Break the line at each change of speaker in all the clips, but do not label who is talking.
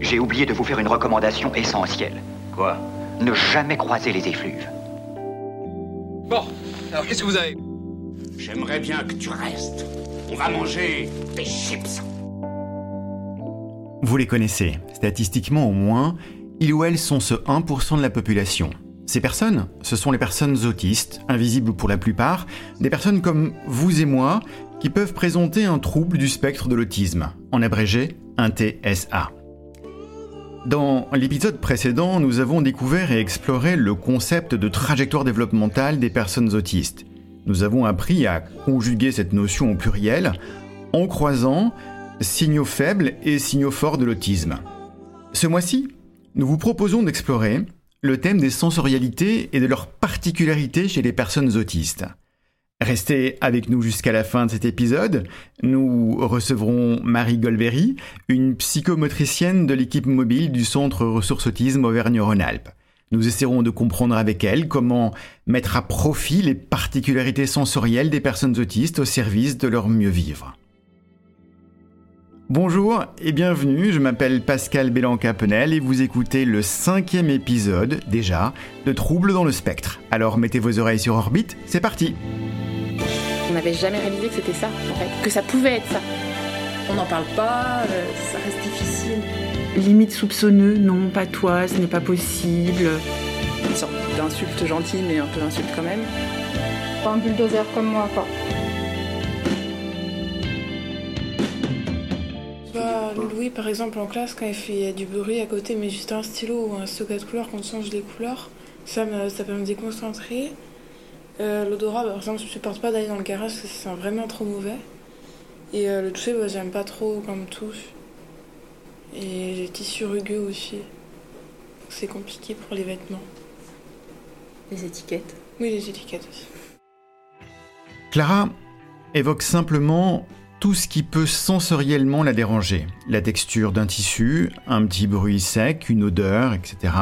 J'ai oublié de vous faire une recommandation essentielle.
Quoi?
Ne jamais croiser les effluves.
Bon, alors qu'est-ce que vous avez?
J'aimerais bien que tu restes. On va manger des chips.
Vous les connaissez. Statistiquement au moins, ils ou elles sont ce 1% de la population. Ces personnes, ce sont les personnes autistes, invisibles pour la plupart, des personnes comme vous et moi, qui peuvent présenter un trouble du spectre de l'autisme, en abrégé un TSA. Dans l'épisode précédent, nous avons découvert et exploré le concept de trajectoire développementale des personnes autistes. Nous avons appris à conjuguer cette notion au pluriel en croisant signaux faibles et signaux forts de l'autisme. Ce mois-ci, nous vous proposons d'explorer le thème des sensorialités et de leurs particularités chez les personnes autistes. Restez avec nous jusqu'à la fin de cet épisode. Nous recevrons Marie Golbery, une psychomotricienne de l'équipe mobile du Centre Ressources Autisme Auvergne-Rhône-Alpes. Nous essaierons de comprendre avec elle comment mettre à profit les particularités sensorielles des personnes autistes au service de leur mieux vivre. Bonjour et bienvenue, je m'appelle Pascal Bélanca-Penel et vous écoutez le cinquième épisode, déjà, de Troubles dans le spectre. Alors mettez vos oreilles sur orbite, c'est parti
on n'avait jamais réalisé que c'était ça, en fait, que ça pouvait être ça.
On n'en parle pas, euh, ça reste difficile.
Limite soupçonneux, non, pas toi, ce n'est pas possible.
Une sorte d'insulte gentille, mais un peu d'insulte quand même.
Pas un bulldozer comme moi, quoi.
Bah, Louis, par exemple, en classe, quand il fait du bruit à côté, mais juste un stylo ou un stock de couleurs, quand on change les couleurs, ça, me, ça peut me déconcentrer. Euh, l'odorat, bah, par exemple, je ne supporte pas d'aller dans le garage parce que ça sent vraiment trop mauvais. Et euh, le toucher, bah, j'aime pas trop quand on me touche. Et les tissus rugueux aussi. C'est compliqué pour les vêtements.
Les étiquettes
Oui, les étiquettes aussi.
Clara évoque simplement tout ce qui peut sensoriellement la déranger. La texture d'un tissu, un petit bruit sec, une odeur, etc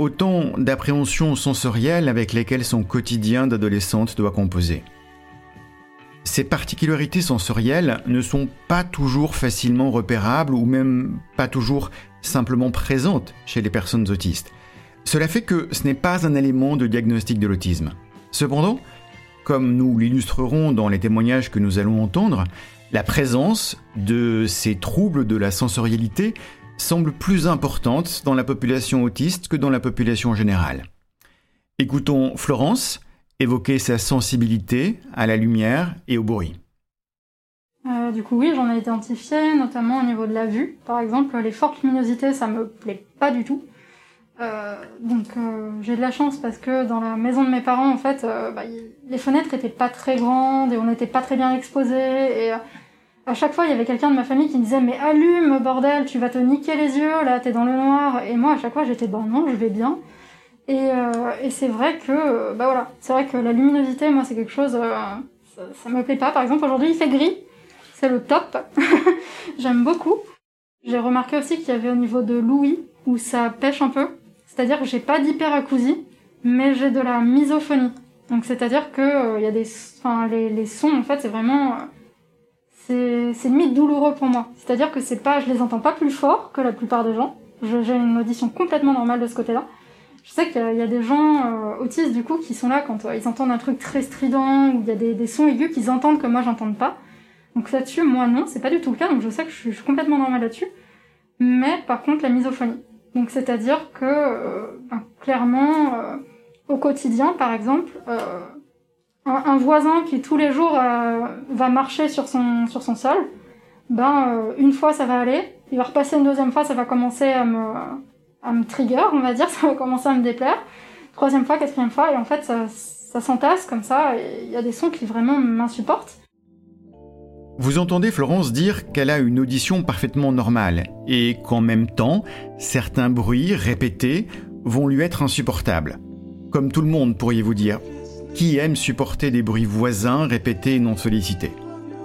autant d'appréhensions sensorielles avec lesquelles son quotidien d'adolescente doit composer. Ces particularités sensorielles ne sont pas toujours facilement repérables ou même pas toujours simplement présentes chez les personnes autistes. Cela fait que ce n'est pas un élément de diagnostic de l'autisme. Cependant, comme nous l'illustrerons dans les témoignages que nous allons entendre, la présence de ces troubles de la sensorialité semble plus importante dans la population autiste que dans la population générale. Écoutons Florence évoquer sa sensibilité à la lumière et au bruit.
Euh, du coup, oui, j'en ai identifié, notamment au niveau de la vue. Par exemple, les fortes luminosités, ça me plaît pas du tout. Euh, donc, euh, j'ai de la chance parce que dans la maison de mes parents, en fait, bah, les fenêtres étaient pas très grandes et on n'était pas très bien exposés. À chaque fois, il y avait quelqu'un de ma famille qui me disait Mais allume, bordel, tu vas te niquer les yeux, là, t'es dans le noir. Et moi, à chaque fois, j'étais Ben non, je vais bien. Et, euh, et c'est vrai que, bah voilà, c'est vrai que la luminosité, moi, c'est quelque chose, euh, ça, ça, me plaît pas. Par exemple, aujourd'hui, il fait gris, c'est le top. J'aime beaucoup. J'ai remarqué aussi qu'il y avait au niveau de l'ouïe, où ça pêche un peu. C'est-à-dire que j'ai pas d'hyperacousie, mais j'ai de la misophonie. Donc, c'est-à-dire que euh, il y a des, enfin, les, les sons, en fait, c'est vraiment c'est limite douloureux pour moi. C'est-à-dire que c'est pas, je les entends pas plus fort que la plupart des gens. J'ai une audition complètement normale de ce côté-là. Je sais qu'il y a des gens euh, autistes du coup qui sont là quand euh, ils entendent un truc très strident ou il y a des, des sons aigus qu'ils entendent que moi j'entende pas. Donc là-dessus, moi non, c'est pas du tout le cas. Donc je sais que je suis, complètement normale là-dessus. Mais par contre, la misophonie. Donc c'est-à-dire que euh, ben, clairement, euh, au quotidien, par exemple, un, voisin qui tous les jours euh, va marcher sur son, sur son sol, ben euh, une fois ça va aller, il va repasser une deuxième fois, ça va commencer à me, à me trigger, on va dire, ça va commencer à me déplaire. Troisième fois, quatrième fois, et en fait ça, ça s'entasse comme ça, il y a des sons qui vraiment m'insupportent.
Vous entendez Florence dire qu'elle a une audition parfaitement normale et qu'en même temps, certains bruits répétés vont lui être insupportables. Comme tout le monde, pourriez-vous dire, qui aime supporter des bruits voisins répétés et non sollicités.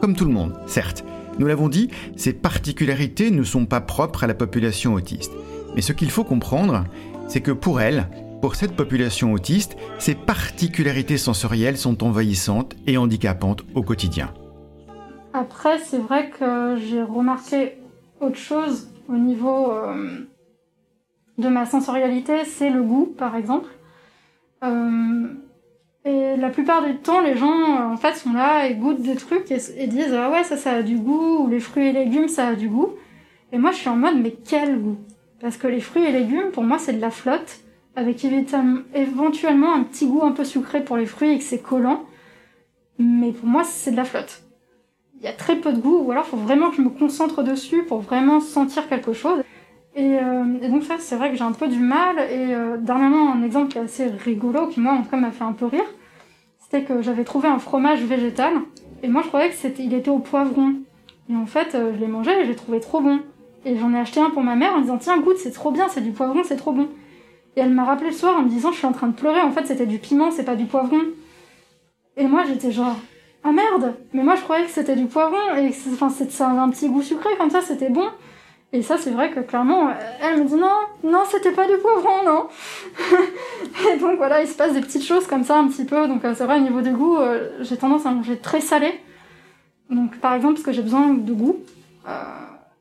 Comme tout le monde, certes. Nous l'avons dit, ces particularités ne sont pas propres à la population autiste. Mais ce qu'il faut comprendre, c'est que pour elle, pour cette population autiste, ces particularités sensorielles sont envahissantes et handicapantes au quotidien.
Après, c'est vrai que j'ai remarqué autre chose au niveau euh, de ma sensorialité, c'est le goût, par exemple. Euh, et la plupart du temps, les gens, euh, en fait, sont là et goûtent des trucs et, et disent ah ouais ça ça a du goût ou les fruits et légumes ça a du goût. Et moi je suis en mode mais quel goût? Parce que les fruits et légumes pour moi c'est de la flotte avec éventuellement un petit goût un peu sucré pour les fruits et que c'est collant. Mais pour moi c'est de la flotte. Il y a très peu de goût ou alors faut vraiment que je me concentre dessus pour vraiment sentir quelque chose. Et, euh, et, donc ça, c'est vrai que j'ai un peu du mal. Et euh, dernièrement, un exemple qui est assez rigolo, qui moi en tout cas m'a fait un peu rire, c'était que j'avais trouvé un fromage végétal. Et moi, je croyais que c'était, il était au poivron. Et en fait, euh, je l'ai mangé et j'ai trouvé trop bon. Et j'en ai acheté un pour ma mère en disant tiens goûte, c'est trop bien, c'est du poivron, c'est trop bon. Et elle m'a rappelé le soir en me disant je suis en train de pleurer. En fait, c'était du piment, c'est pas du poivron. Et moi, j'étais genre ah merde. Mais moi, je croyais que c'était du poivron et enfin, c'est, ça un petit goût sucré comme ça, c'était bon. Et ça, c'est vrai que clairement, elle me dit non, non, c'était pas du poivron, non. et donc voilà, il se passe des petites choses comme ça un petit peu. Donc euh, c'est vrai, au niveau du goût, euh, j'ai tendance à manger très salé. Donc par exemple, parce que j'ai besoin de goût. Euh,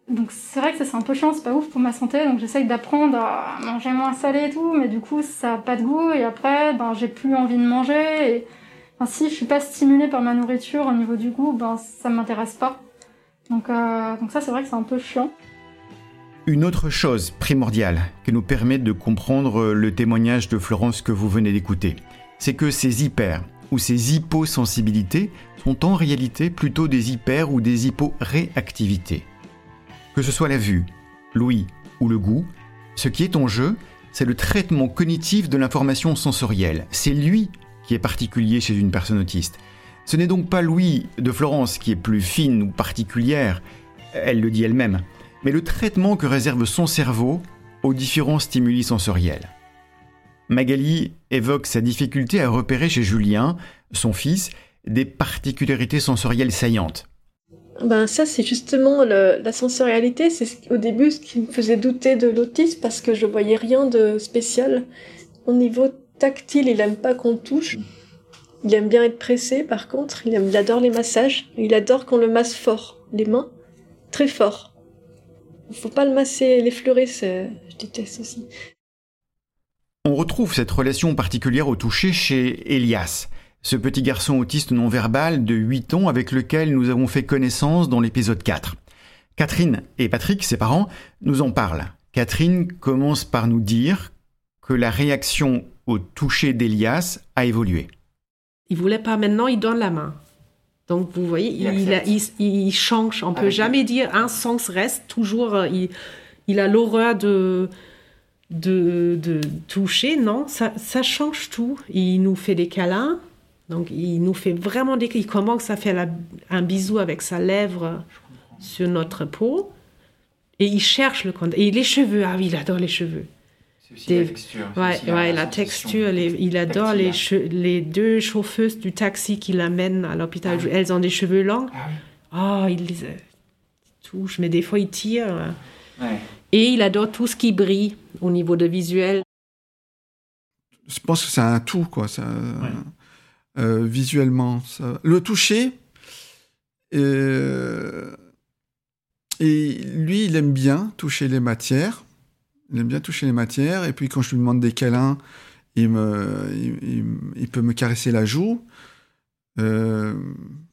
donc c'est vrai que c'est un peu chiant, c'est pas ouf pour ma santé. Donc j'essaye d'apprendre à manger moins salé et tout, mais du coup, ça a pas de goût. Et après, ben, j'ai plus envie de manger. Et si je suis pas stimulée par ma nourriture au niveau du goût, ben, ça m'intéresse pas. Donc, donc ça, c'est vrai que c'est un peu chiant.
Une autre chose primordiale que nous permet de comprendre le témoignage de Florence que vous venez d'écouter, c'est que ces hyper ou ces hyposensibilités sont en réalité plutôt des hyper ou des hyporéactivités. Que ce soit la vue, l'ouïe ou le goût, ce qui est en jeu, c'est le traitement cognitif de l'information sensorielle. C'est lui qui est particulier chez une personne autiste. Ce n'est donc pas l'ouïe de Florence qui est plus fine ou particulière, elle le dit elle-même, mais le traitement que réserve son cerveau aux différents stimuli sensoriels. Magali évoque sa difficulté à repérer chez Julien, son fils, des particularités sensorielles saillantes.
Ben ça c'est justement la sensorialité, c'est au début ce qui me faisait douter de l'autisme parce que je voyais rien de spécial. Au niveau tactile, il aime pas qu'on touche. Il aime bien être pressé par contre, il, il adore les massages, il adore qu'on le masse fort, les mains, très fort. Faut pas le masser, l'effleurer, je déteste aussi.
On retrouve cette relation particulière au toucher chez Elias, ce petit garçon autiste non-verbal de 8 ans avec lequel nous avons fait connaissance dans l'épisode 4. Catherine et Patrick, ses parents, nous en parlent. Catherine commence par nous dire que la réaction au toucher d'Elias a évolué.
Il voulait pas maintenant, il donne la main. Donc vous voyez, il, il, change. On ne peut jamais dire un sens reste toujours. Euh, il, a l'horreur de, de, de, toucher. Non, ça, ça, change tout. Il nous fait des câlins. Donc il nous fait vraiment des. Il commence à faire un bisou avec sa lèvre sur notre peau. Et il cherche le contact. Et les cheveux, ah oui, il adore les cheveux
la texture.
Ouais, la, texture. il adore les, les deux chauffeuses du taxi qui l'amènent à l'hôpital. Ah elles ont des cheveux longs. Ah oh, il les touche, mais des fois il tire. Et il adore tout ce qui brille au niveau de visuel.
Je pense que c'est un tout, quoi. Ça, euh, visuellement. Le toucher. Euh, et lui, il aime bien toucher les matières. Il aime bien toucher les matières. Et puis quand je lui demande des câlins, il, me, il, peut me caresser la joue. Euh,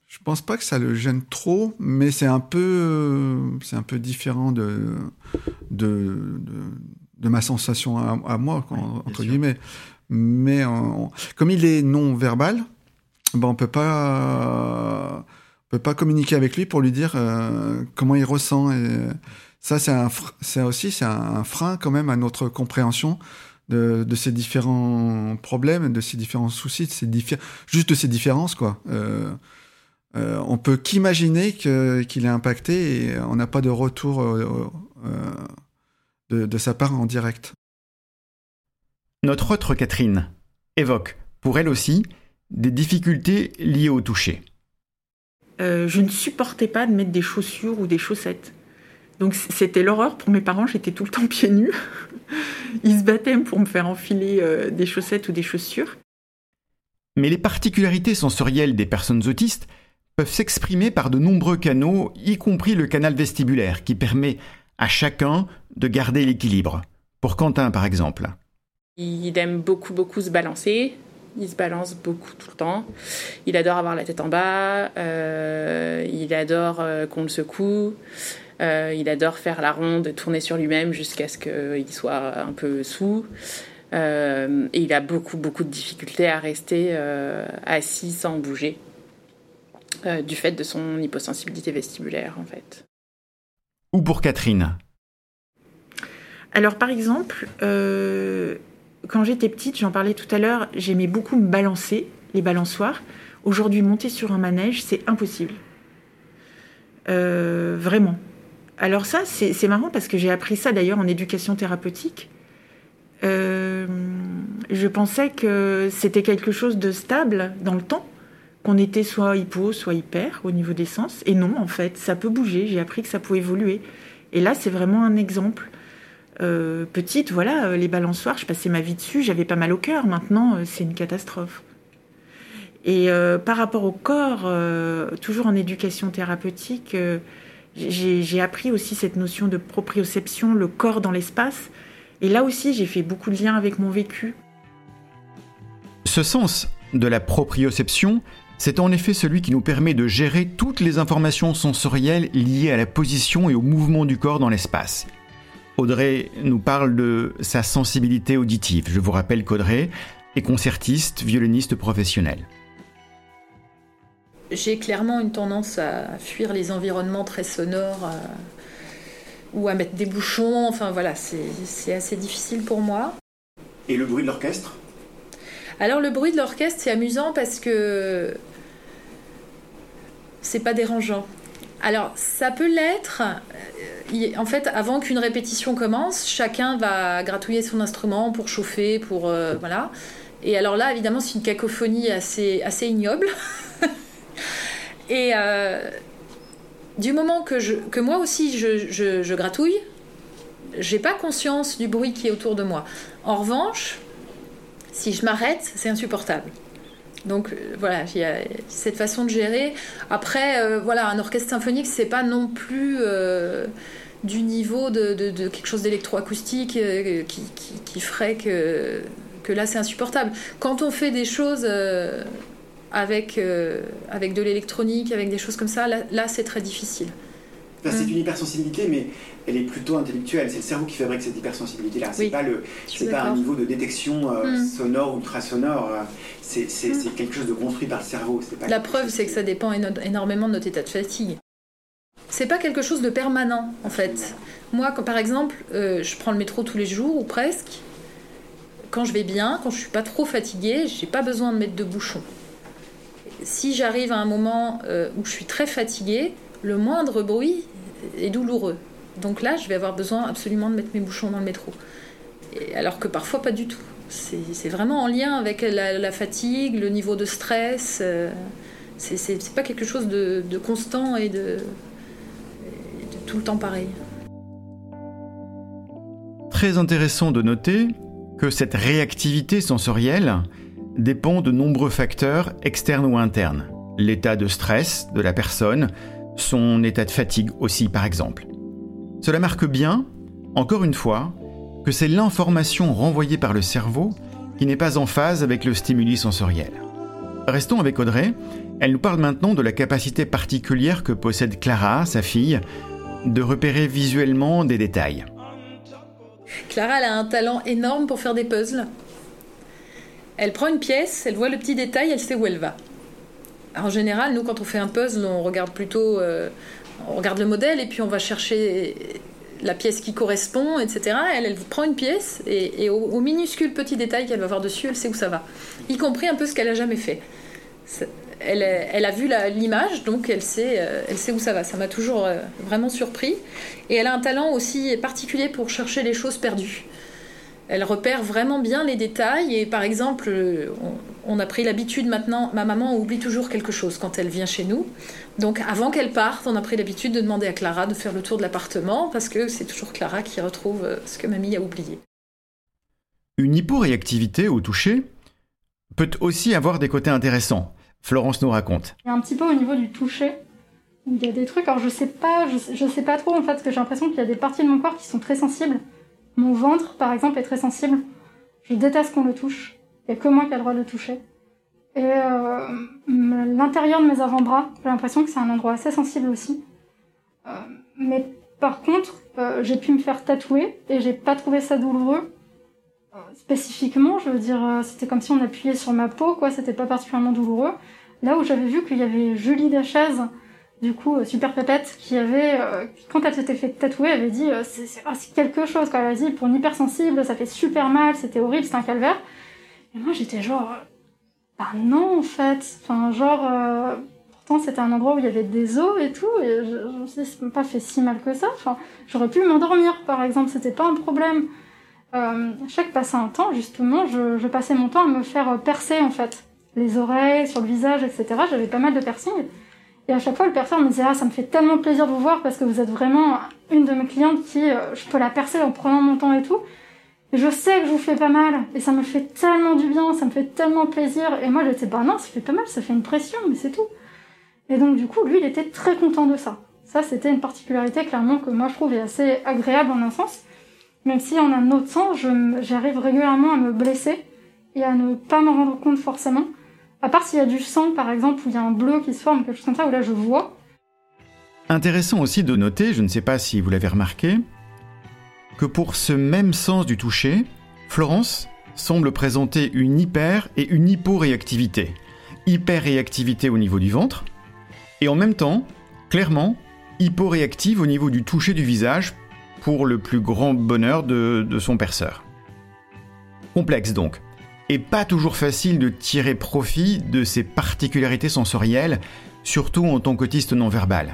je pense pas que ça le gêne trop, mais c'est un peu, c'est un peu différent de, de, de, ma sensation à, moi, entre guillemets. Mais comme il est non verbal, ben on peut pas, peut pas communiquer avec lui pour lui dire euh, comment il ressent et ça, c'est aussi c'est un frein quand même à notre compréhension de, ces différents problèmes, de ces différents soucis, de ces juste de ces différences, quoi. Euh, euh, on peut qu'imaginer qu'il est impacté et on n'a pas de retour euh, de, de, sa part en direct.
Notre autre Catherine évoque, pour elle aussi, des difficultés liées au toucher.
je ne supportais pas de mettre des chaussures ou des chaussettes. Donc c'était l'horreur pour mes parents, j'étais tout le temps pieds nus. Ils se battaient pour me faire enfiler euh, des chaussettes ou des chaussures.
Mais les particularités sensorielles des personnes autistes peuvent s'exprimer par de nombreux canaux, y compris le canal vestibulaire, qui permet à chacun de garder l'équilibre. Pour Quentin, par exemple.
Il aime beaucoup, beaucoup se balancer. Il se balance beaucoup tout le temps. Il adore avoir la tête en bas. Euh, il adore euh, qu'on le secoue. Euh, il adore faire la ronde, tourner sur lui-même jusqu'à ce qu'il soit un peu sous. et il a beaucoup, beaucoup de difficultés à rester assis sans bouger. du fait de son hyposensibilité vestibulaire, en fait.
Ou pour Catherine
Alors, par exemple, quand j'étais petite, j'en parlais tout à l'heure, j'aimais beaucoup me balancer, les balançoires. Aujourd'hui, monter sur un manège, c'est impossible. Euh, vraiment. Alors ça, c'est marrant parce que j'ai appris ça d'ailleurs en éducation thérapeutique. Euh, je pensais que c'était quelque chose de stable dans le temps, qu'on était soit hypo, soit hyper au niveau des sens. Et non, en fait, ça peut bouger. J'ai appris que ça pouvait évoluer. Et là, c'est vraiment un exemple. Euh, petite, voilà, euh, les balançoires, je passais ma vie dessus, j'avais pas mal au cœur. Maintenant, c'est une catastrophe. Et par rapport au corps, toujours en éducation thérapeutique, j'ai appris aussi cette notion de proprioception, le corps dans l'espace. Et là aussi, j'ai fait beaucoup de liens avec mon vécu.
Ce sens de la proprioception, c'est en effet celui qui nous permet de gérer toutes les informations sensorielles liées à la position et au mouvement du corps dans l'espace. Audrey nous parle de sa sensibilité auditive. Je vous rappelle qu'Audrey est concertiste, violoniste professionnelle.
J'ai clairement une tendance à fuir les environnements très sonores euh, ou à mettre des bouchons. Enfin voilà, c'est assez difficile pour moi.
Et le bruit de l'orchestre?
Alors le bruit de l'orchestre, c'est amusant parce que c'est pas dérangeant. Alors, ça peut l'être. Euh, en fait, avant qu'une répétition commence, chacun va gratouiller son instrument pour chauffer, pour euh, voilà. Et alors là, évidemment, c'est une cacophonie assez, assez ignoble. Et euh, du moment que, je, que moi aussi je, je, je gratouille, j'ai pas conscience du bruit qui est autour de moi. En revanche, si je m'arrête, c'est insupportable. Donc euh, voilà, il y a cette façon de gérer. Après, euh, voilà, un orchestre symphonique, c'est pas non plus du niveau de, quelque chose d'électroacoustique qui, qui, ferait que, que là c'est insupportable. Quand on fait des choses avec, avec de l'électronique, avec des choses comme ça, là c'est très difficile
c'est une hypersensibilité, mais elle est plutôt intellectuelle. C'est le cerveau qui fabrique cette hypersensibilité-là. C'est pas le, c'est pas un niveau de détection euh, mm. sonore ou ultrasonore. Euh, c'est, mm. quelque chose de construit par le cerveau. Pas
La preuve, c'est que ça dépend énormément de notre état de fatigue. C'est pas quelque chose de permanent, en fait. Moi, quand, par exemple, euh, je prends le métro tous les jours ou presque. Quand je vais bien, quand je suis pas trop fatiguée, j'ai pas besoin de mettre de bouchon. Si j'arrive à un moment où je suis très fatiguée, le moindre bruit est douloureux. Donc là, je vais avoir besoin absolument de mettre mes bouchons dans le métro. alors que parfois, pas du tout. C'est vraiment en lien avec la, fatigue, le niveau de stress. Euh, c'est pas quelque chose de, constant et de, tout le temps pareil.
Très intéressant de noter que cette réactivité sensorielle dépend de nombreux facteurs externes ou internes. L'état de stress de la personne, son état de fatigue aussi par exemple. Cela marque bien, encore une fois, que c'est l'information renvoyée par le cerveau qui n'est pas en phase avec le stimuli sensoriel. Restons avec Audrey, elle nous parle maintenant de la capacité particulière que possède Clara, sa fille, de repérer visuellement des détails.
Clara elle a un talent énorme pour faire des puzzles. Elle prend une pièce, elle voit le petit détail, elle sait où elle va en général, nous, quand on fait un puzzle, on regarde plutôt, euh, on regarde le modèle et puis on va chercher la pièce qui correspond, etc. Elle, prend une pièce et, au, minuscule petit détail qu'elle va voir dessus, elle sait où ça va, y compris un peu ce qu'elle a jamais fait. Elle, a vu l'image, donc elle sait, euh, elle sait où ça va. Ça m'a toujours euh, vraiment surpris. Et elle a un talent aussi particulier pour chercher les choses perdues elle repère vraiment bien les détails. Et par exemple, on, a pris l'habitude maintenant, ma maman oublie toujours quelque chose quand elle vient chez nous. Donc avant qu'elle parte, on a pris l'habitude de demander à Clara de faire le tour de l'appartement parce que c'est toujours Clara qui retrouve euh, ce que mamie a oublié.
Une hyporéactivité au toucher peut aussi avoir des côtés intéressants. Florence nous raconte.
un petit peu au niveau du toucher. il y a des trucs. Alors je sais pas, je, je sais pas trop en fait, parce que j'ai l'impression qu'il y a des parties de mon corps qui sont très sensibles. Mon ventre, par exemple, est très sensible. Je déteste qu'on le touche. Il n'y a que moi qui a le droit de le toucher. Et euh, l'intérieur de mes avant-bras, j'ai l'impression que c'est un endroit assez sensible aussi. Euh, mais par contre, euh, j'ai pu me faire tatouer et j'ai pas trouvé ça douloureux. Spécifiquement, je veux dire, c'était comme si on appuyait sur ma peau, quoi, c'était pas particulièrement douloureux. Là où j'avais vu qu'il y avait Julie Dachaise, du coup, euh, super pépette, qui avait, euh, quand elle s'était fait tatouer, avait dit euh, c'est ah, c'est quelque chose, quoi. Elle a dit pour une hypersensible, ça fait super mal, c'était horrible, c'était un calvaire. Et moi, j'étais genre, bah non, en fait. Enfin, genre, pourtant, c'était un endroit où il y avait des os et tout, et je, je me suis dit, pas fait si mal que ça. Enfin, j'aurais pu m'endormir, par exemple, c'était pas un problème. Chaque passé un temps, justement, je, je passais mon temps à me faire percer, en fait. Les oreilles, sur le visage, etc. J'avais pas mal de piercings. Et à chaque fois, le perceur me disait Ah, ça me fait tellement plaisir de vous voir parce que vous êtes vraiment une de mes clientes qui, euh, je peux la percer en prenant mon temps et tout. Et je sais que je vous fais pas mal. Et ça me fait tellement du bien, ça me fait tellement plaisir. Et moi, j'étais Bah non, ça fait pas mal, ça fait une pression, mais c'est tout. Et donc, du coup, lui, il était très content de ça. Ça, c'était une particularité, clairement, que moi, je trouve est assez agréable en un sens. Même si, en un autre sens, j'arrive régulièrement à me blesser et à ne pas m'en rendre compte forcément. À part s'il y a du sang, par exemple, où il y a un bleu qui se forme, quelque chose comme ça, où là, je vois.
Intéressant aussi de noter, je ne sais pas si vous l'avez remarqué, que pour ce même sens du toucher, Florence semble présenter une hyper et une hyporéactivité. Hyperréactivité au niveau du ventre, et en même temps, clairement, hyporéactive au niveau du toucher du visage pour le plus grand bonheur de, de son perceur. Complexe donc, et pas toujours facile de tirer profit de ces particularités sensorielles, surtout en tant qu'autiste non verbal.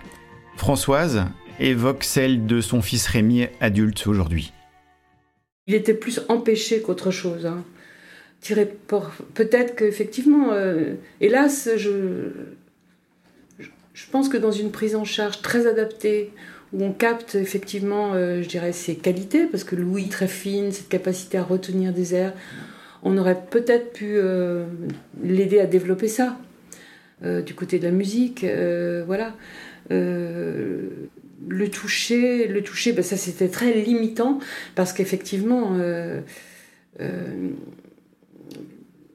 Françoise évoque celle de son fils Rémi adulte aujourd'hui.
Il était plus empêché qu'autre chose. hein. Peut-être qu'effectivement, euh, hélas, je pense que dans une prise en charge très adaptée, où on capte effectivement, euh, je dirais, ses qualités, parce que l'ouïe très fine, cette capacité à retenir des airs, on aurait peut-être pu euh, l'aider à développer ça. Euh, du côté de la musique, euh, voilà. Le toucher, le toucher, ben ça c'était très limitant parce qu'effectivement,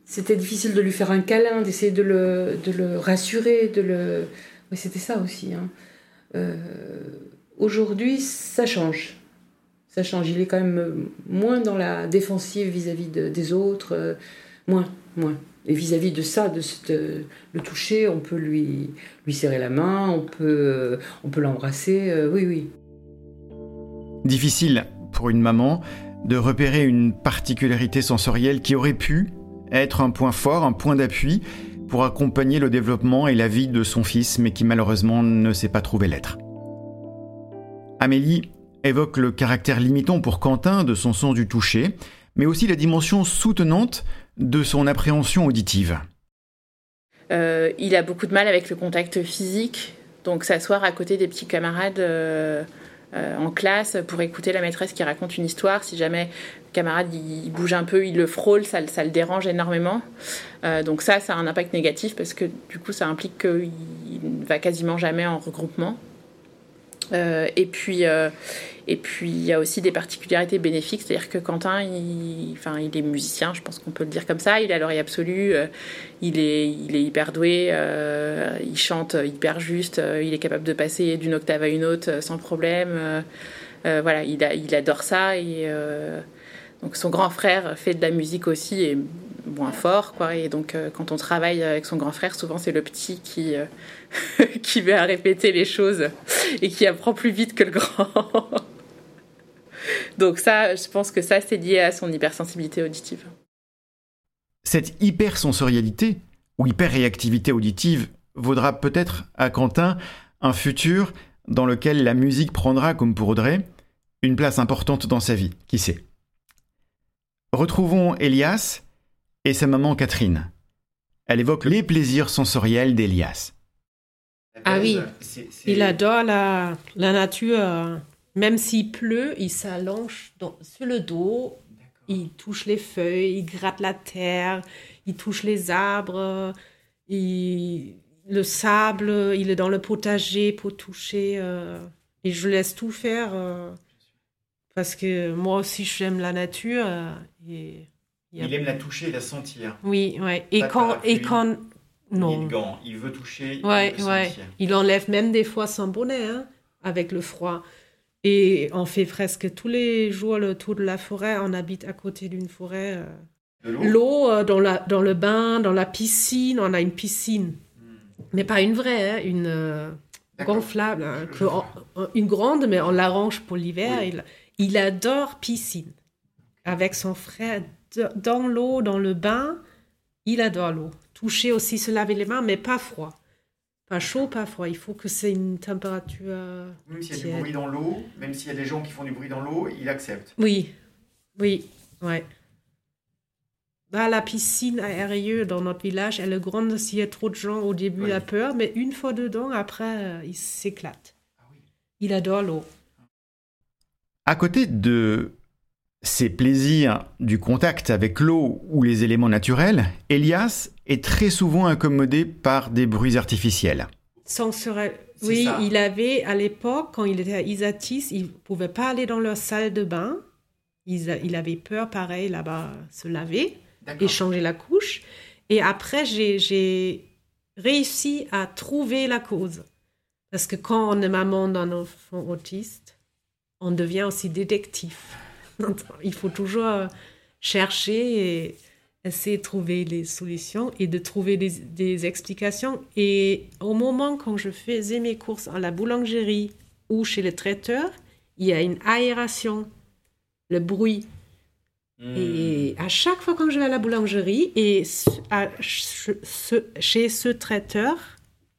c'était difficile de lui faire un câlin, d'essayer de le, rassurer, de le. C'était ça aussi. hein. Aujourd'hui, ça change. Ça change. Il est quand même moins dans la défensive vis-à-vis de- des autres, euh, moins, moins. Et vis-à-vis de ça, de euh, le toucher, on peut lui, lui serrer la main, on peut, euh, on peut l'embrasser. euh, oui, oui.
Difficile pour une maman de repérer une particularité sensorielle qui aurait pu être un point fort, un point d'appui pour accompagner le développement et la vie de son fils, mais qui malheureusement ne s'est pas trouvé l'être. Amélie évoque le caractère limitant pour Quentin de son sens du toucher, mais aussi la dimension soutenante de son appréhension auditive.
Euh, il a beaucoup de mal avec le contact physique, donc s'asseoir à côté des petits camarades euh, euh, en classe pour écouter la maîtresse qui raconte une histoire. Si jamais le camarade il, bouge un peu, il le frôle, ça, le- ça le dérange énormément. Donc ça, ça a un impact négatif parce que du coup, ça implique qu'il ne va quasiment jamais en regroupement. Euh, et puis, euh, et puis il y a aussi des particularités bénéfiques, c'est-à-dire que Quentin, il, enfin, il est musicien, je pense qu'on peut le dire comme ça. Il a l'oreille absolue, euh, il est, il est hyper doué, il chante hyper juste, il est capable de passer d'une octave à une autre sans problème. voilà, il, adore ça et donc son grand frère fait de la musique aussi moins fort quoi. Et donc euh, quand on travaille avec son grand frère, souvent c'est le petit qui euh, qui va répéter les choses et qui apprend plus vite que le grand. donc ça, je pense que ça c'est lié à son hypersensibilité auditive.
Cette hypersensorialité ou hyperréactivité auditive vaudra peut-être à Quentin un futur dans lequel la musique prendra, comme pour Audrey, une place importante dans sa vie, qui sait? Retrouvons Elias et sa maman Catherine. Elle évoque les plaisirs sensoriels d'Elias.
Ah oui, il adore la, la nature. Même s'il pleut, il s'allonge sur le dos, il touche les feuilles, il gratte la terre, il touche les arbres, il, le sable, il est dans le potager pour toucher. et je laisse tout faire. parce que moi aussi, j'aime la nature. et
il aime la toucher et la sentir.
Oui, ouais. Et quand, et quand, non.
Il veut toucher.
Ouais, il ouais. Il enlève même des fois son bonnet hein, avec le froid. Et on fait presque tous les jours le tour de la forêt. On habite à côté d'une forêt. Euh. L'eau euh, dans, la, dans le bain, dans la piscine. On a une piscine. Hmm. Mais pas une vraie, hein, une euh, gonflable. Hein, une grande, mais on l'arrange pour l'hiver. Il, il adore piscine. Avec son frère dans l'eau, dans le bain, il adore l'eau. Toucher aussi, se laver les mains, mais pas froid. Pas chaud, pas froid. Il faut que c'est une température.
Même s'il y a du bruit dans l'eau, même s'il y a des gens qui font du bruit dans l'eau, il accepte.
Oui, oui, ouais. Bah, la piscine à dans notre village, elle est grande. S'il y a trop de gens, au début, il a peur, mais une fois dedans, après, euh, il s'éclate. Ah il adore l'eau.
À côté de ces plaisirs du contact avec l'eau ou les éléments naturels, Elias est très souvent incommodé par des bruits artificiels.
Oui, il avait à l'époque, quand il était à Isatis, il ne pouvait pas aller dans leur salle de bain. Il, avait peur, pareil, là-bas, se laver et changer la couche. Et après, j'ai réussi à trouver la cause. Parce que quand on est maman d'un enfant autiste, on devient aussi détective. Il faut toujours euh, chercher et essayer de trouver les solutions et de trouver des, explications. Et au moment quand je faisais mes courses à la boulangerie ou chez le traiteur, il y a une aération, le bruit. Hmm. Et à chaque fois quand je vais à la boulangerie et chez ce traiteur,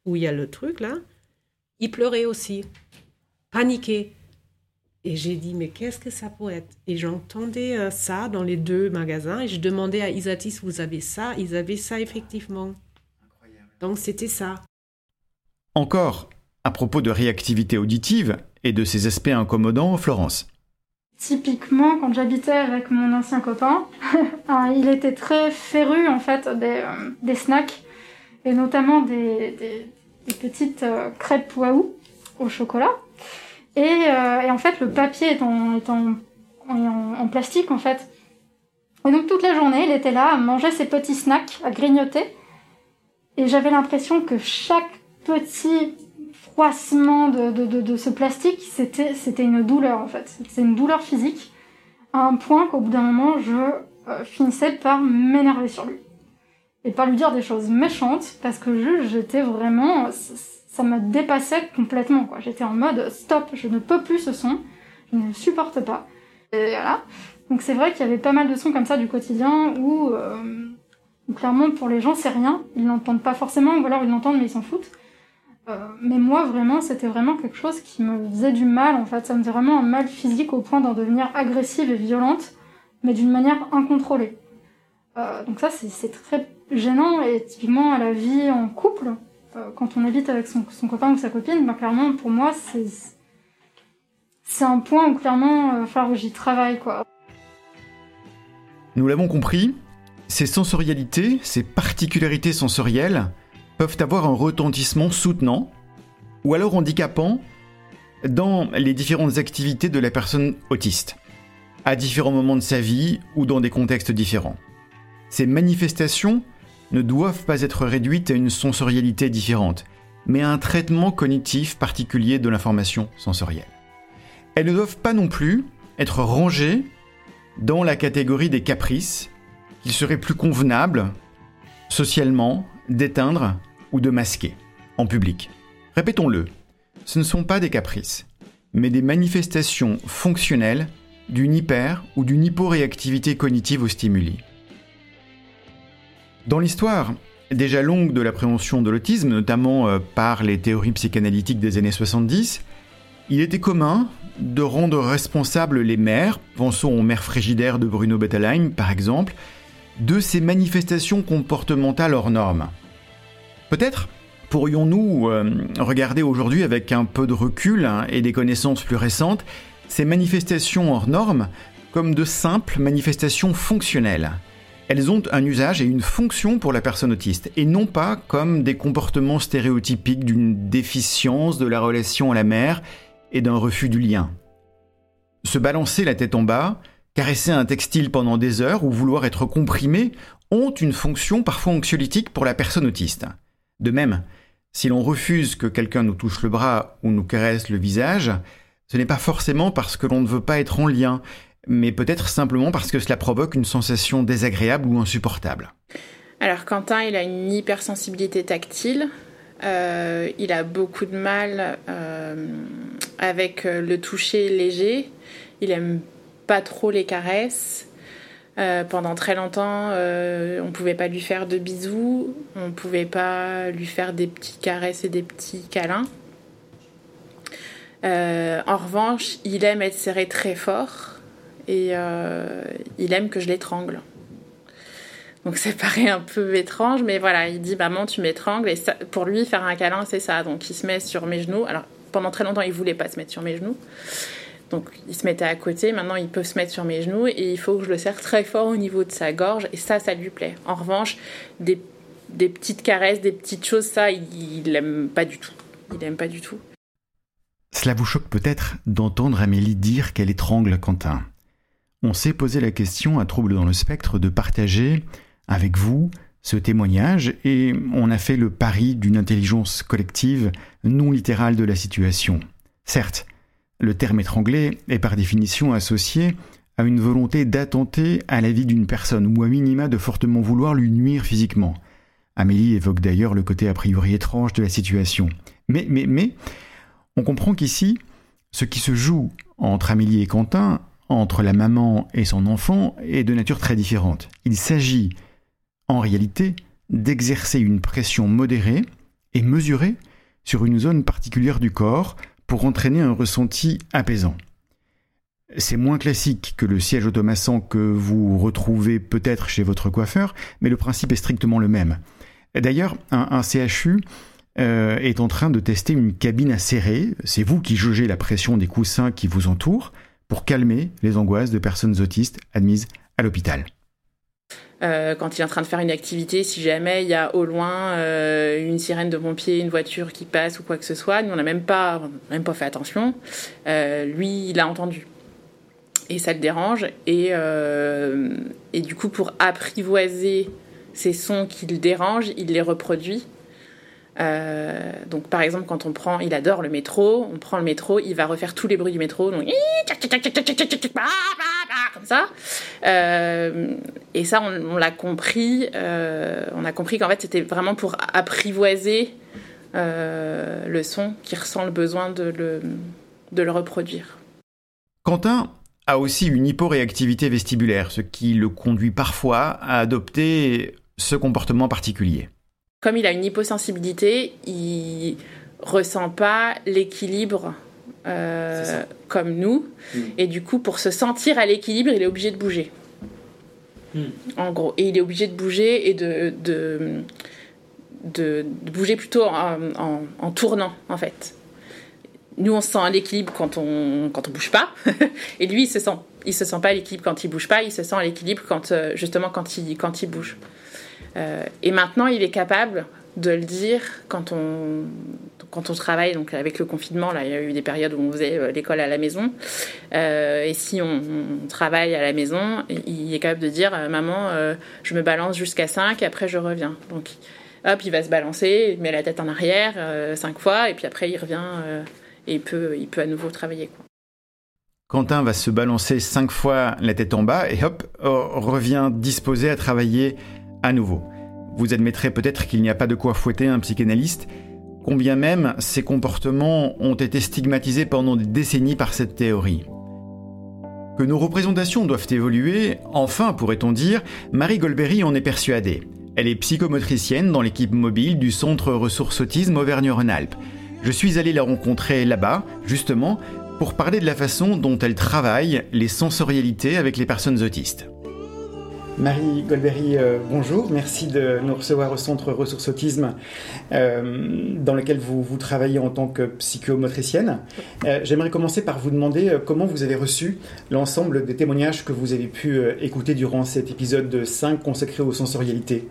où il y a le truc là, il pleurait aussi, paniqué. Et j'ai dit, mais qu'est-ce que ça pourrait être? Et j'entendais euh, ça dans les deux magasins et je demandais à Isatis, vous avez ça? Ils avaient ça effectivement. Donc c'était ça.
Encore, à propos de réactivité auditive et de ces aspects incommodants, Florence.
Typiquement, quand j'habitais avec mon ancien copain, hein, il était très féru en fait des, euh, des snacks et notamment des, des, petites euh, crêpes waouh au chocolat. Euh, et, en fait, le papier est en, en, plastique, en fait. Et donc, toute la journée, il était là à manger ses petits snacks, à grignoter. Et j'avais l'impression que chaque petit froissement de, de, ce plastique, c'était, c'était une douleur, en fait. C'était une douleur physique, à un point qu'au bout d'un moment, je euh, finissais par m'énerver sur lui. Et par lui dire des choses méchantes, parce que j'étais vraiment ça me dépassait complètement. Quoi. J'étais en mode stop, je ne peux plus ce son, je ne supporte pas. Et voilà. Donc c'est vrai qu'il y avait pas mal de sons comme ça du quotidien où, euh, clairement pour les gens c'est rien, ils n'entendent pas forcément, ou alors ils l'entendent mais ils s'en foutent. Euh, mais moi vraiment c'était vraiment quelque chose qui me faisait du mal en fait, ça me faisait vraiment un mal physique au point d'en devenir agressive et violente, mais d'une manière incontrôlée. Euh, donc ça c'est très gênant et typiquement à la vie en couple, quand on habite avec son, copain ou sa copine, ben, clairement, pour moi, c'est, un point où clairement, que j'y travaille, quoi.
Nous l'avons compris, ces sensorialités, ces particularités sensorielles peuvent avoir un retentissement soutenant ou alors handicapant dans les différentes activités de la personne autiste, à différents moments de sa vie ou dans des contextes différents. Ces manifestations ne doivent pas être réduites à une sensorialité différente, mais à un traitement cognitif particulier de l'information sensorielle. Elles ne doivent pas non plus être rangées dans la catégorie des caprices qu'il serait plus convenable, socialement, d'éteindre ou de masquer en public. Répétons-le, ce ne sont pas des caprices, mais des manifestations fonctionnelles d'une hyper ou d'une hyporéactivité cognitive aux stimuli. Dans l'histoire déjà longue de l'appréhension de l'autisme, notamment euh, par les théories psychanalytiques des années 70, il était commun de rendre responsables les mères, pensons aux mères frigidaires de Bruno Bettelheim par exemple, de ces manifestations comportementales hors normes. Peut-être pourrions-nous euh, regarder aujourd'hui avec un peu de recul hein, et des connaissances plus récentes ces manifestations hors normes comme de simples manifestations fonctionnelles elles ont un usage et une fonction pour la personne autiste, et non pas comme des comportements stéréotypiques d'une déficience de la relation à la mère et d'un refus du lien. Se balancer la tête en bas, caresser un textile pendant des heures ou vouloir être comprimé ont une fonction parfois anxiolytique pour la personne autiste. De même, si l'on refuse que quelqu'un nous touche le bras ou nous caresse le visage, ce n'est pas forcément parce que l'on ne veut pas être en lien, mais peut-être simplement parce que cela provoque une sensation désagréable ou insupportable.
Alors Quentin, il a une hypersensibilité tactile. Euh, il a beaucoup de mal euh, avec euh, le toucher léger. Il aime pas trop les caresses. pendant très longtemps, on ne pouvait pas lui faire de bisous, on ne pouvait pas lui faire des petites caresses et des petits câlins. en revanche, il aime être serré très fort et euh, il aime que je l'étrangle. Donc ça paraît un peu étrange, mais voilà, il dit maman tu m'étrangles et pour lui faire un câlin c'est ça. Donc il se met sur mes genoux. Alors pendant très longtemps il voulait pas se mettre sur mes genoux, donc il se mettait à côté. Maintenant il peut se mettre sur mes genoux et il faut que je le serre très fort au niveau de sa gorge et ça ça lui plaît. En revanche des, des petites caresses, des petites choses ça il, il aime pas du tout. Il aime pas du tout.
Cela vous choque peut-être d'entendre Amélie dire qu'elle étrangle Quentin on s'est posé la question à Trouble dans le spectre de partager avec vous ce témoignage et on a fait le pari d'une intelligence collective non littérale de la situation. Certes, le terme étranglé est par définition associé à une volonté d'attenter à la vie d'une personne ou à minima de fortement vouloir lui nuire physiquement. Amélie évoque d'ailleurs le côté a priori étrange de la situation. Mais, mais, mais, on comprend qu'ici, ce qui se joue entre Amélie et Quentin entre la maman et son enfant est de nature très différente. Il s'agit, en réalité, d'exercer une pression modérée et mesurée sur une zone particulière du corps pour entraîner un ressenti apaisant. C'est moins classique que le siège automassant que vous retrouvez peut-être chez votre coiffeur, mais le principe est strictement le même. D'ailleurs, un, CHU euh, est en train de tester une cabine à serrer. C'est vous qui jaugez la pression des coussins qui vous entourent pour calmer les angoisses de personnes autistes admises à l'hôpital.
Euh, quand il est en train de faire une activité, si jamais il y a au loin euh, une sirène de pompier, une voiture qui passe ou quoi que ce soit, nous on n'a même pas, même pas fait attention. Euh, lui, il a entendu et ça le dérange et, et du coup pour apprivoiser ces sons qui le dérangent, il les reproduit euh, donc par exemple quand on prend, il adore le métro, on prend le métro, il va refaire tous les bruits du métro, donc comme ça. Euh, et ça, on, l'a compris. Euh, on a compris qu'en fait c'était vraiment pour apprivoiser le son qui ressent le besoin de le reproduire.
Quentin a aussi une hyporéactivité vestibulaire, ce qui le conduit parfois à adopter ce comportement particulier
comme il a une hyposensibilité, il ressent pas l'équilibre euh, comme nous. Hmm. Et du coup, pour se sentir à l'équilibre, il est obligé de bouger. Hmm. En gros. Et il est obligé de bouger et de, de, bouger plutôt en, tournant, en fait. Nous, on se sent à l'équilibre quand on quand on bouge pas, et lui, il se sent il se sent pas à l'équilibre quand il bouge pas. Il se sent à l'équilibre quand euh, justement quand il quand il bouge. Euh, et maintenant, il est capable de le dire quand on, quand on travaille. Donc, avec le confinement, là, il y a eu des périodes où on faisait euh, l'école à la maison. Et si on, travaille à la maison, il est capable de dire Maman, je me balance jusqu'à 5 et après je reviens. Donc, hop, il va se balancer, il met la tête en arrière 5 fois et puis après il revient et il peut, il peut à nouveau travailler.
Quentin va se balancer 5 fois la tête en bas et hop, revient disposé à travailler à nouveau. Vous admettrez peut-être qu'il n'y a pas de quoi fouetter un psychanalyste, combien même ces comportements ont été stigmatisés pendant des décennies par cette théorie. Que nos représentations doivent évoluer, enfin pourrait-on dire, Marie Golbery en est persuadée. Elle est psychomotricienne dans l'équipe mobile du Centre Ressources Autisme Auvergne-Rhône-Alpes. Je suis allé la rencontrer là-bas, justement, pour parler de la façon dont elle travaille les sensorialités avec les personnes autistes. Marie Golbery, euh, bonjour. Merci de nous recevoir au Centre Ressources Autisme, euh, dans lequel vous, vous, travaillez en tant que psychomotricienne. Euh, j'aimerais commencer par vous demander comment vous avez reçu l'ensemble des témoignages que vous avez pu écouter durant cet épisode 5 consacré aux sensorialités.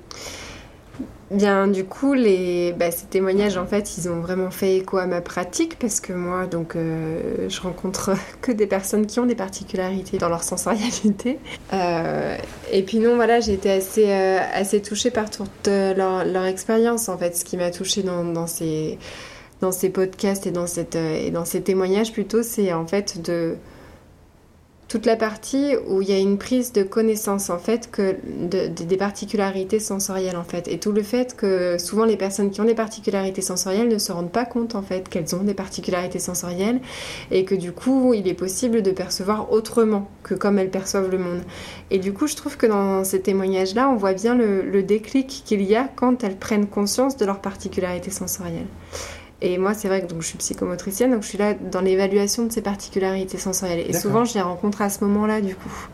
Bien, du coup, les, bah, ces témoignages, en fait, ils ont vraiment fait écho à ma pratique parce que moi, donc, euh, je rencontre que des personnes qui ont des particularités dans leur sensorialité. Euh, et puis non, voilà, j'ai été assez, euh, assez touchée par toute leur, leur expérience, en fait. Ce qui m'a touchée dans, ces, dans ces podcasts et dans, et dans ces témoignages, plutôt, c'est en fait de toute la partie où il y a une prise de connaissance en fait que des particularités sensorielles en fait. Et tout le fait que souvent les personnes qui ont des particularités sensorielles ne se rendent pas compte en fait qu'elles ont des particularités sensorielles et que du coup il est possible de percevoir autrement que comme elles perçoivent le monde. Et du coup je trouve que dans ces témoignages là on voit bien le, le déclic qu'il y a quand elles prennent conscience de leurs particularités sensorielles et moi, c'est vrai que donc, je suis psychomotricienne, donc je suis là dans l'évaluation de ces particularités sensorielles. Et souvent, je les rencontre à ce moment-là, du coup.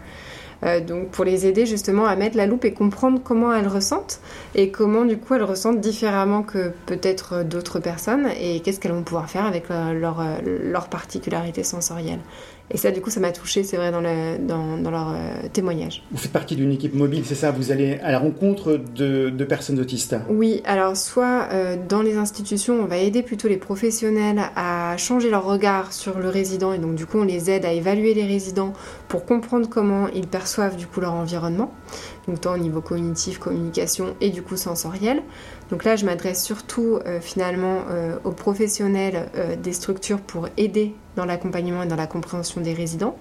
Euh, donc pour les aider justement à mettre la loupe et comprendre comment elles ressentent et comment du coup elles ressentent différemment que peut-être d'autres personnes et qu'est-ce qu'elles vont pouvoir faire avec leur, leur, leur particularité sensorielle. Et ça, du coup, ça m'a touché, c'est vrai, dans, le, dans, dans leur euh, témoignage.
Vous faites partie d'une équipe mobile, c'est ça? Vous allez à la rencontre de, de personnes autistes?
Oui, alors soit euh, dans les institutions, on va aider plutôt les professionnels à changer leur regard sur le résident, et donc du coup, on les aide à évaluer les résidents pour comprendre comment ils perçoivent du coup leur environnement, donc tant au niveau cognitif, communication et du coup sensoriel. Donc là, je m'adresse surtout euh, finalement euh, aux professionnels euh, des structures pour aider dans l'accompagnement et dans la compréhension des résidents.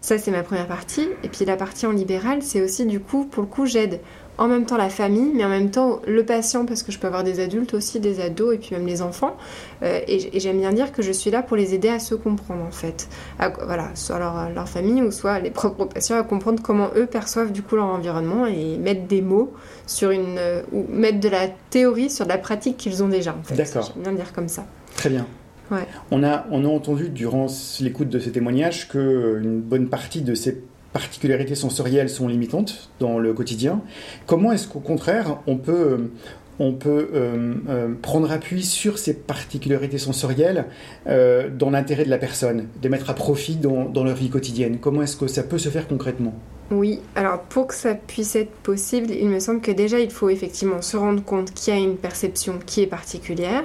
Ça, c'est ma première partie. Et puis la partie en libéral, c'est aussi du coup, pour le coup, j'aide en même temps la famille, mais en même temps le patient, parce que je peux avoir des adultes aussi, des ados et puis même les enfants. Euh, et, j'aime bien dire que je suis là pour les aider à se comprendre en fait. voilà, soit leur, leur, famille ou soit les propres patients à comprendre comment eux perçoivent du coup leur environnement et mettre des mots sur une. Euh, ou mettre de la théorie sur la pratique qu'ils ont déjà en fait.
D'accord.
J'aime bien dire comme ça.
Très bien.
Ouais.
On, a, on a entendu durant l'écoute de ces témoignages qu'une bonne partie de ces particularités sensorielles sont limitantes dans le quotidien. Comment est-ce qu'au contraire, on peut, on peut euh, euh, prendre appui sur ces particularités sensorielles euh, dans l'intérêt de la personne, de mettre à profit dans, dans leur vie quotidienne? Comment est-ce que ça peut se faire concrètement?
Oui, alors pour que ça puisse être possible, il me semble que déjà il faut effectivement se rendre compte qu'il y a une perception qui est particulière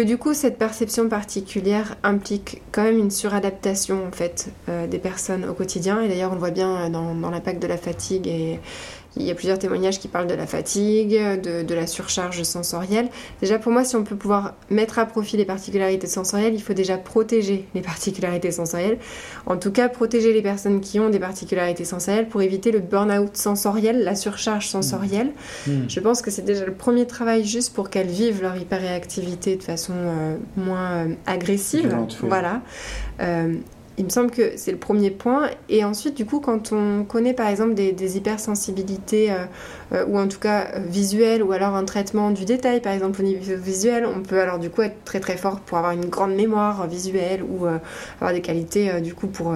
que du coup cette perception particulière implique quand même une suradaptation en fait euh, des personnes au quotidien. Et d'ailleurs on le voit bien dans, dans l'impact de la fatigue et il y a plusieurs témoignages qui parlent de la fatigue, de, la surcharge sensorielle. Déjà, pour moi, si on peut pouvoir mettre à profit les particularités sensorielles, il faut déjà protéger les particularités sensorielles. En tout cas, protéger les personnes qui ont des particularités sensorielles pour éviter le burn-out sensoriel, la surcharge sensorielle. Mmh. Mmh. Je pense que c'est déjà le premier travail juste pour qu'elles vivent leur hyperréactivité de façon euh, moins euh, agressive. Voilà. Euh, il me semble que c'est le premier point. Et ensuite, du coup, quand on connaît par exemple des, hypersensibilités, euh, euh, ou en tout cas euh, visuelles, ou alors un traitement du détail, par exemple au niveau visuel, on peut alors du coup être très très fort pour avoir une grande mémoire visuelle, ou avoir des qualités du coup pour,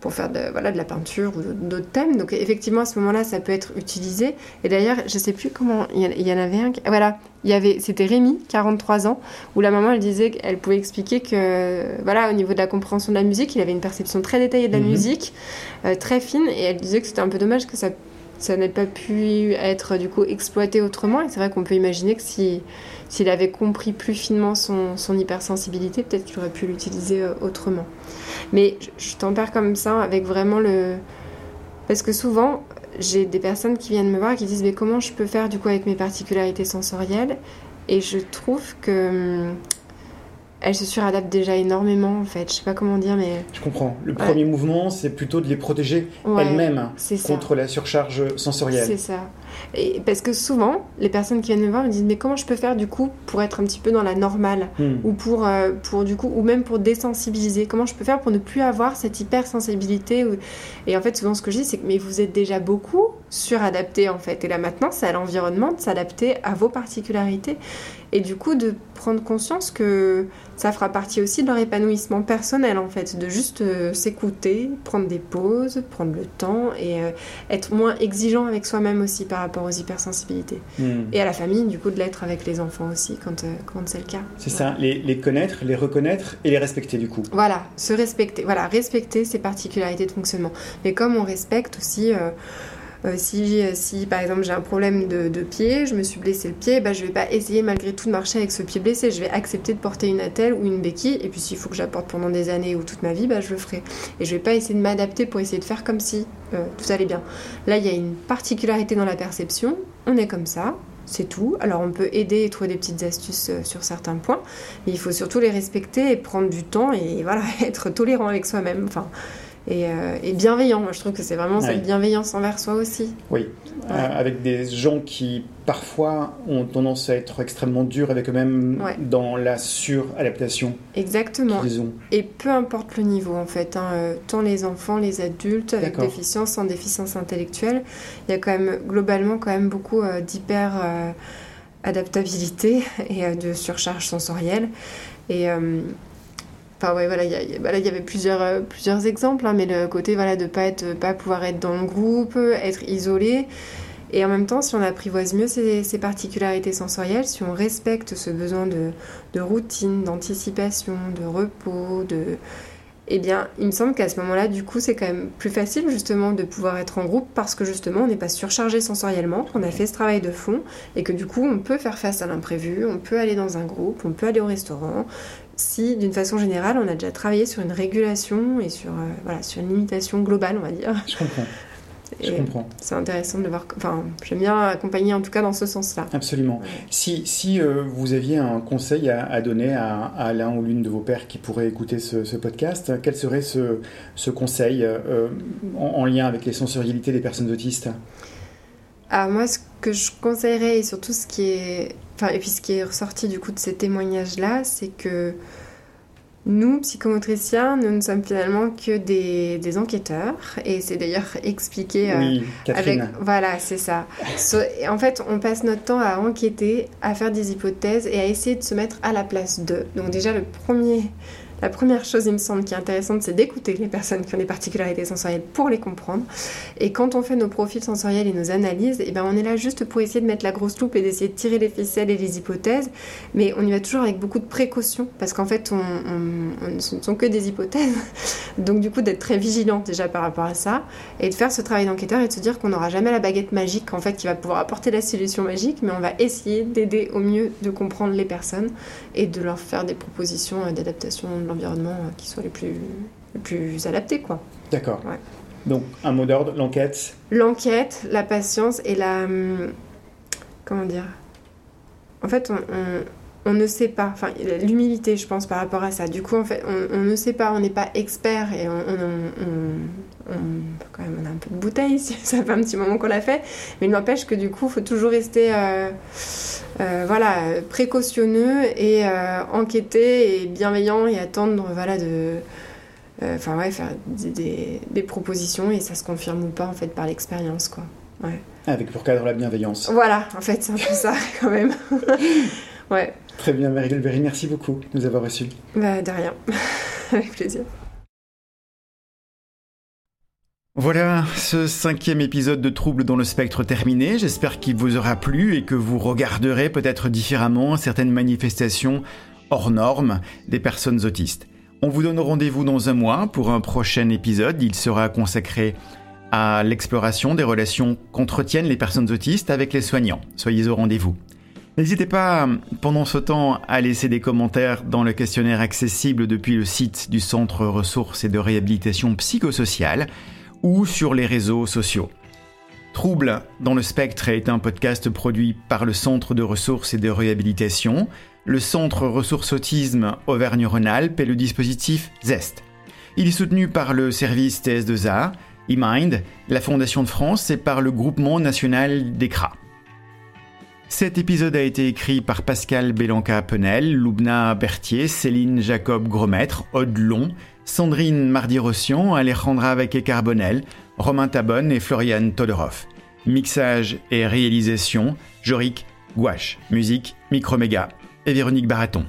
pour faire de, voilà, de la peinture ou d'autres thèmes. Donc effectivement, à ce moment-là, ça peut être utilisé. Et d'ailleurs, je sais plus comment, il y, en avait un, voilà, il y avait, c'était Rémi, 43 ans, où la maman, elle disait qu'elle pouvait expliquer que, voilà, au niveau de la compréhension de la musique, il avait une perception très détaillée de la mhm. musique, euh, très fine, et elle disait que c'était un peu dommage que ça ça n'ait pas pu être du coup exploité autrement. Et c'est vrai qu'on peut imaginer que si s'il avait compris plus finement son, son hypersensibilité, peut-être qu'il aurait pu l'utiliser euh, autrement. Mais je, t'en perds comme ça avec vraiment le... Parce que souvent, j'ai des personnes qui viennent me voir et qui disent mais comment je peux faire du coup avec mes particularités sensorielles? Et je trouve que hum, elles se suradaptent déjà énormément en fait. Je sais pas comment dire, mais.
Je comprends. Le premier mouvement, c'est plutôt de les protéger elles-mêmes contre la surcharge sensorielle.
C'est ça. Et parce que souvent, les personnes qui viennent me voir me disent mais comment je peux faire du coup pour être un petit peu dans la normale hmm. ou pour, euh, pour du coup ou même pour désensibiliser? Comment je peux faire pour ne plus avoir cette hypersensibilité Et en fait, souvent ce que je dis c'est que mais vous êtes déjà beaucoup suradapter en fait. Et là maintenant, c'est à l'environnement de s'adapter à vos particularités. Et du coup, de prendre conscience que ça fera partie aussi de leur épanouissement personnel en fait, de juste euh, s'écouter, prendre des pauses, prendre le temps et euh, être moins exigeant avec soi-même aussi par rapport aux hypersensibilités. Hmm. Et à la famille, du coup, de l'être avec les enfants aussi quand, euh, quand c'est le cas.
C'est ça, les, les, connaître, les reconnaître et les respecter du coup.
Voilà, se respecter, voilà, respecter ses particularités de fonctionnement. Mais comme on respecte aussi euh, si, si par exemple j'ai un problème de, pied, je me suis blessé le pied, bah, je vais pas essayer malgré tout de marcher avec ce pied blessé. Je vais accepter de porter une attelle ou une béquille. Et puis s'il faut que j'apporte pendant des années ou toute ma vie, bah, je le ferai. Et je vais pas essayer de m'adapter pour essayer de faire comme si euh, tout allait bien. Là, il y a une particularité dans la perception. On est comme ça, c'est tout. Alors on peut aider et trouver des petites astuces euh, sur certains points, mais il faut surtout les respecter et prendre du temps et voilà, être tolérant avec soi-même. Enfin, euh, et, bienveillant. Moi, je trouve que c'est vraiment cette bienveillance envers soi aussi.
Oui, euh, avec des gens qui parfois ont tendance à être extrêmement durs avec eux-mêmes dans la suradaptation.
Exactement. Et peu importe le niveau en fait, hein, euh, tant les enfants, les adultes avec déficience, sans déficience intellectuelle, il y a quand même globalement quand même beaucoup d'hyper adaptabilité et de surcharge sensorielle. Et voilà, il y, avait plusieurs, euh, plusieurs exemples, hein, mais le côté voilà, de ne pas, être, pas pouvoir être dans le groupe, être isolé. Et en même temps, si on apprivoise mieux ces, particularités sensorielles, si on respecte ce besoin de, de routine, d'anticipation, de repos, de... Eh bien, il me semble qu'à ce moment-là, du coup, c'est quand même plus facile justement de pouvoir être en groupe parce que justement, on n'est pas surchargé sensoriellement, qu'on a fait ce travail de fond et que du coup, on peut faire face à l'imprévu, on peut aller dans un groupe, on peut aller au restaurant, si d'une façon générale on a déjà travaillé sur une régulation et sur, euh, voilà, sur une limitation globale, on va dire.
Je comprends. Je comprends.
C'est intéressant de le voir. Enfin, j'aime bien accompagner en tout cas dans ce sens-là.
Absolument. Si, si euh, vous aviez un conseil à, donner à, l'un ou l'une de vos pères qui pourrait écouter ce, podcast, quel serait ce, ce conseil euh, en, lien avec les sensorialités des personnes autistes?
Alors moi, ce que je conseillerais et surtout ce qui est Enfin, et puis ce qui est ressorti du coup de ces témoignages-là, c'est que nous, psychomotriciens, nous ne sommes finalement que des, des enquêteurs, et c'est d'ailleurs expliqué
euh, oui, avec...
Voilà, c'est ça. en fait, on passe notre temps à enquêter, à faire des hypothèses et à essayer de se mettre à la place d'eux. Donc déjà, le premier la première chose, il me semble, qui est intéressante, c'est d'écouter les personnes qui ont des particularités sensorielles pour les comprendre. Et quand on fait nos profils sensoriels et nos analyses, eh ben, on est là juste pour essayer de mettre la grosse loupe et d'essayer de tirer les ficelles et les hypothèses. Mais on y va toujours avec beaucoup de précaution, parce qu'en fait, ce ne sont que des hypothèses. Donc du coup, d'être très vigilant déjà par rapport à ça, et de faire ce travail d'enquêteur et de se dire qu'on n'aura jamais la baguette magique, en fait, qui va pouvoir apporter la solution magique, mais on va essayer d'aider au mieux de comprendre les personnes et de leur faire des propositions d'adaptation l'environnement euh, qui soit les plus, quoi.
D'accord. Donc, un mot d'ordre, l'enquête
L'enquête, la patience et la... Hum, comment dire? En fait, on, on, ne sait pas. Enfin, l'humilité, je pense, par rapport à ça. Du coup, en fait, on, ne sait pas, on n'est pas expert et on, quand même, on a un peu de bouteille, ça fait un petit moment qu'on l'a fait. Mais il n'empêche que du coup, il faut toujours rester... Euh, euh, voilà, précautionneux et euh, enquêter et bienveillant et attendre voilà, de. Enfin, ouais, faire des, des, propositions et ça se confirme ou pas en fait par l'expérience, quoi. Ouais.
Avec pour cadre la bienveillance.
Voilà, en fait, c'est un peu ça quand même. ouais.
Très bien, Marie-Delberry, merci beaucoup de nous avoir reçus.
Bah, de rien, avec plaisir.
Voilà, ce cinquième épisode de Troubles dans le spectre terminé. J'espère qu'il vous aura plu et que vous regarderez peut-être différemment certaines manifestations hors normes des personnes autistes. On vous donne rendez-vous dans un mois pour un prochain épisode. Il sera consacré à l'exploration des relations qu'entretiennent les personnes autistes avec les soignants. Soyez au rendez-vous. N'hésitez pas pendant ce temps à laisser des commentaires dans le questionnaire accessible depuis le site du Centre ressources et de réhabilitation psychosociale ou sur les réseaux sociaux. Trouble dans le spectre est un podcast produit par le Centre de ressources et de réhabilitation, le Centre ressources autisme Auvergne-Rhône-Alpes et le dispositif ZEST. Il est soutenu par le service TS2A, eMind, la Fondation de France et par le Groupement national d'ECRA. Cet épisode a été écrit par Pascal Bélanca-Penel, Loubna Berthier, Céline Jacob Grosmaître, Aude Long, Sandrine Mardi-Rossian, Alejandra Veke-Carbonel, Romain Tabonne et Florian Todorov. Mixage et réalisation, Jorik Gouache. Musique, Microméga et Véronique Baraton.